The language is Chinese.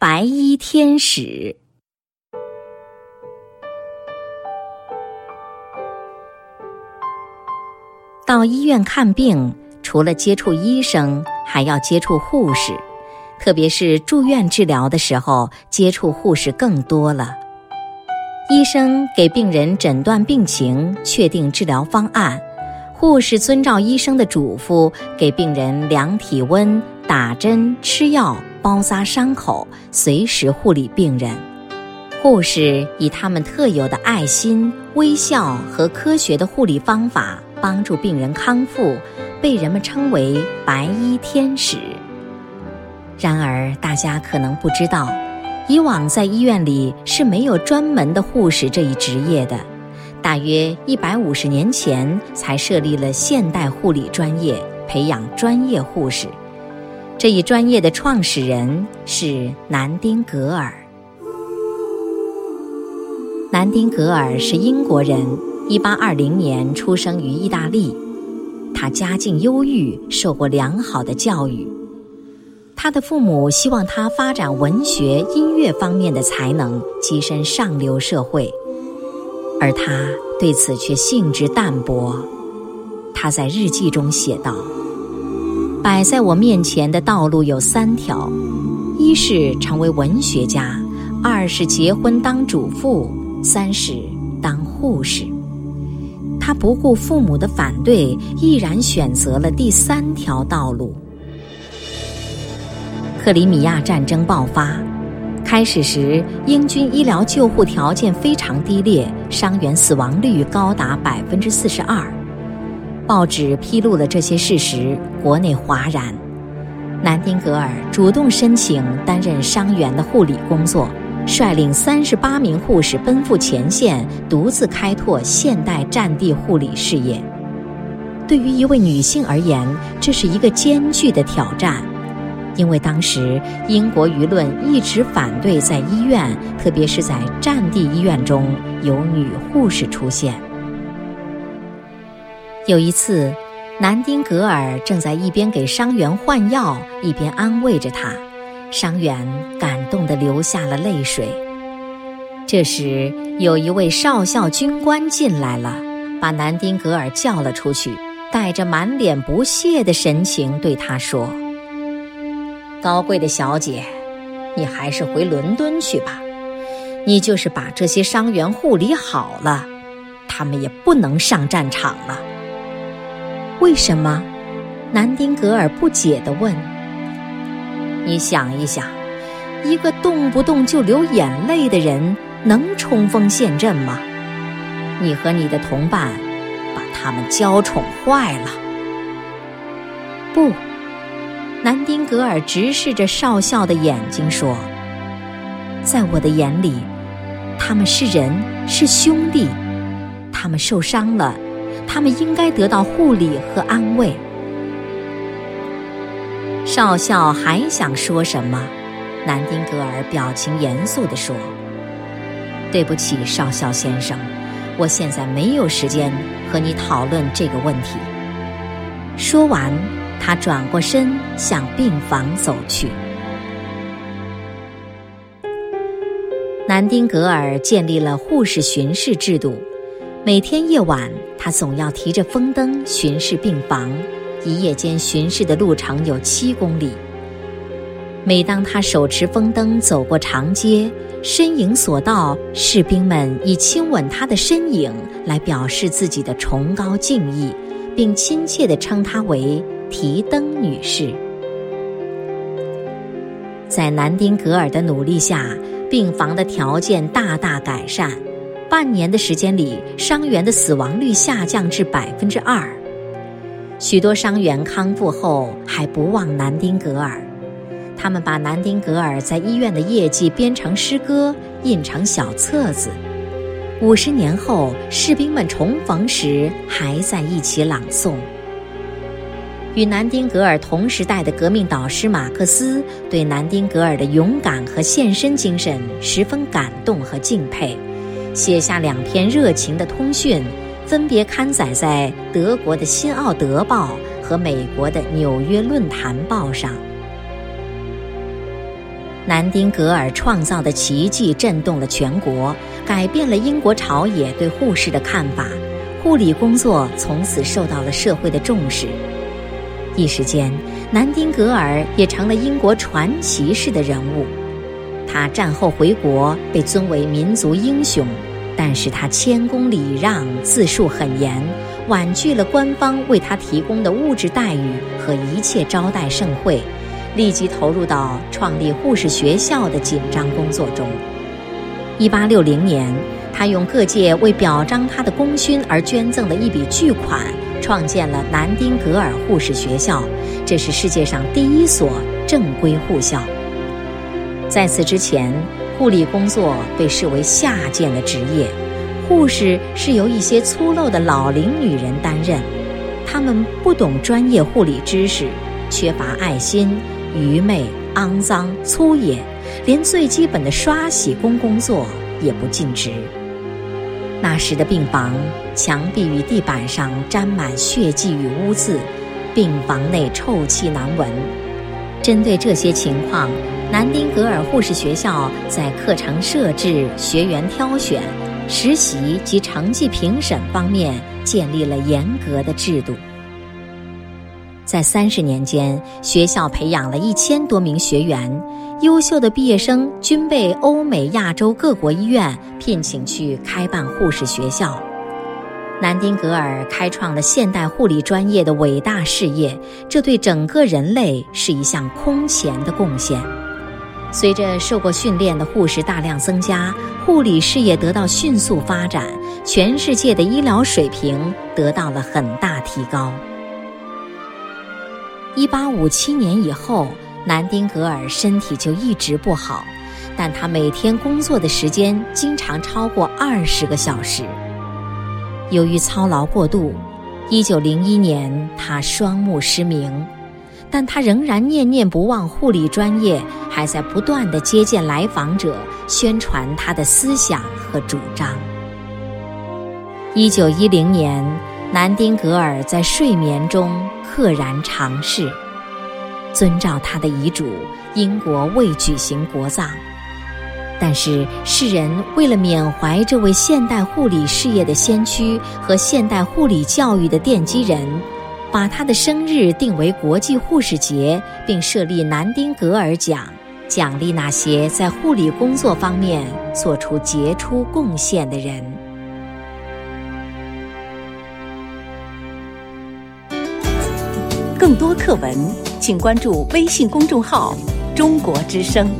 白衣天使。到医院看病，除了接触医生，还要接触护士，特别是住院治疗的时候，接触护士更多了。医生给病人诊断病情，确定治疗方案；护士遵照医生的嘱咐，给病人量体温、打针、吃药、包扎伤口，随时护理病人。护士以他们特有的爱心、微笑和科学的护理方法帮助病人康复，被人们称为“白衣天使”。然而，大家可能不知道。以往在医院里是没有专门的护士这一职业的，大约一百五十年前才设立了现代护理专业，培养专业护士。这一专业的创始人是南丁格尔。南丁格尔是英国人，一八二零年出生于意大利，他家境优裕，受过良好的教育。他的父母希望他发展文学、音乐方面的才能，跻身上流社会，而他对此却兴致淡薄。他在日记中写道：“摆在我面前的道路有三条，一是成为文学家，二是结婚当主妇，三是当护士。”他不顾父母的反对，毅然选择了第三条道路。克里米亚战争爆发，开始时英军医疗救护条件非常低劣，伤员死亡率高达百分之四十二。报纸披露了这些事实，国内哗然。南丁格尔主动申请担任伤员的护理工作，率领三十八名护士奔赴前线，独自开拓现代战地护理事业。对于一位女性而言，这是一个艰巨的挑战。因为当时英国舆论一直反对在医院，特别是在战地医院中有女护士出现。有一次，南丁格尔正在一边给伤员换药，一边安慰着他，伤员感动地流下了泪水。这时，有一位少校军官进来了，把南丁格尔叫了出去，带着满脸不屑的神情对他说。高贵的小姐，你还是回伦敦去吧。你就是把这些伤员护理好了，他们也不能上战场了。为什么？南丁格尔不解地问。你想一想，一个动不动就流眼泪的人能冲锋陷阵吗？你和你的同伴把他们娇宠坏了。不。南丁格尔直视着少校的眼睛说：“在我的眼里，他们是人，是兄弟。他们受伤了，他们应该得到护理和安慰。”少校还想说什么，南丁格尔表情严肃地说：“对不起，少校先生，我现在没有时间和你讨论这个问题。”说完。他转过身向病房走去。南丁格尔建立了护士巡视制度，每天夜晚，他总要提着风灯巡视病房，一夜间巡视的路程有七公里。每当他手持风灯走过长街，身影所到，士兵们以亲吻他的身影来表示自己的崇高敬意，并亲切地称他为。提灯女士，在南丁格尔的努力下，病房的条件大大改善。半年的时间里，伤员的死亡率下降至百分之二。许多伤员康复后还不忘南丁格尔，他们把南丁格尔在医院的业绩编成诗歌，印成小册子。五十年后，士兵们重逢时还在一起朗诵。与南丁格尔同时代的革命导师马克思对南丁格尔的勇敢和献身精神十分感动和敬佩，写下两篇热情的通讯，分别刊载在德国的《新奥德报》和美国的《纽约论坛报》上。南丁格尔创造的奇迹震动了全国，改变了英国朝野对护士的看法，护理工作从此受到了社会的重视。一时间，南丁格尔也成了英国传奇式的人物。他战后回国，被尊为民族英雄，但是他谦恭礼让，自述很严，婉拒了官方为他提供的物质待遇和一切招待盛会，立即投入到创立护士学校的紧张工作中。一八六零年，他用各界为表彰他的功勋而捐赠的一笔巨款。创建了南丁格尔护士学校，这是世界上第一所正规护校。在此之前，护理工作被视为下贱的职业，护士是由一些粗陋的老龄女人担任，她们不懂专业护理知识，缺乏爱心，愚昧、肮脏、粗野，连最基本的刷洗工工作也不尽职。那时的病房墙壁与地板上沾满血迹与污渍，病房内臭气难闻。针对这些情况，南丁格尔护士学校在课程设置、学员挑选、实习及成绩评审方面建立了严格的制度。在三十年间，学校培养了一千多名学员。优秀的毕业生均被欧美、亚洲各国医院聘请去开办护士学校。南丁格尔开创了现代护理专业的伟大事业，这对整个人类是一项空前的贡献。随着受过训练的护士大量增加，护理事业得到迅速发展，全世界的医疗水平得到了很大提高。一八五七年以后。南丁格尔身体就一直不好，但他每天工作的时间经常超过二十个小时。由于操劳过度，一九零一年他双目失明，但他仍然念念不忘护理专业，还在不断的接见来访者，宣传他的思想和主张。一九一零年，南丁格尔在睡眠中溘然长逝。遵照他的遗嘱，英国未举行国葬。但是世人为了缅怀这位现代护理事业的先驱和现代护理教育的奠基人，把他的生日定为国际护士节，并设立南丁格尔奖，奖励那些在护理工作方面做出杰出贡献的人。更多课文。请关注微信公众号“中国之声”。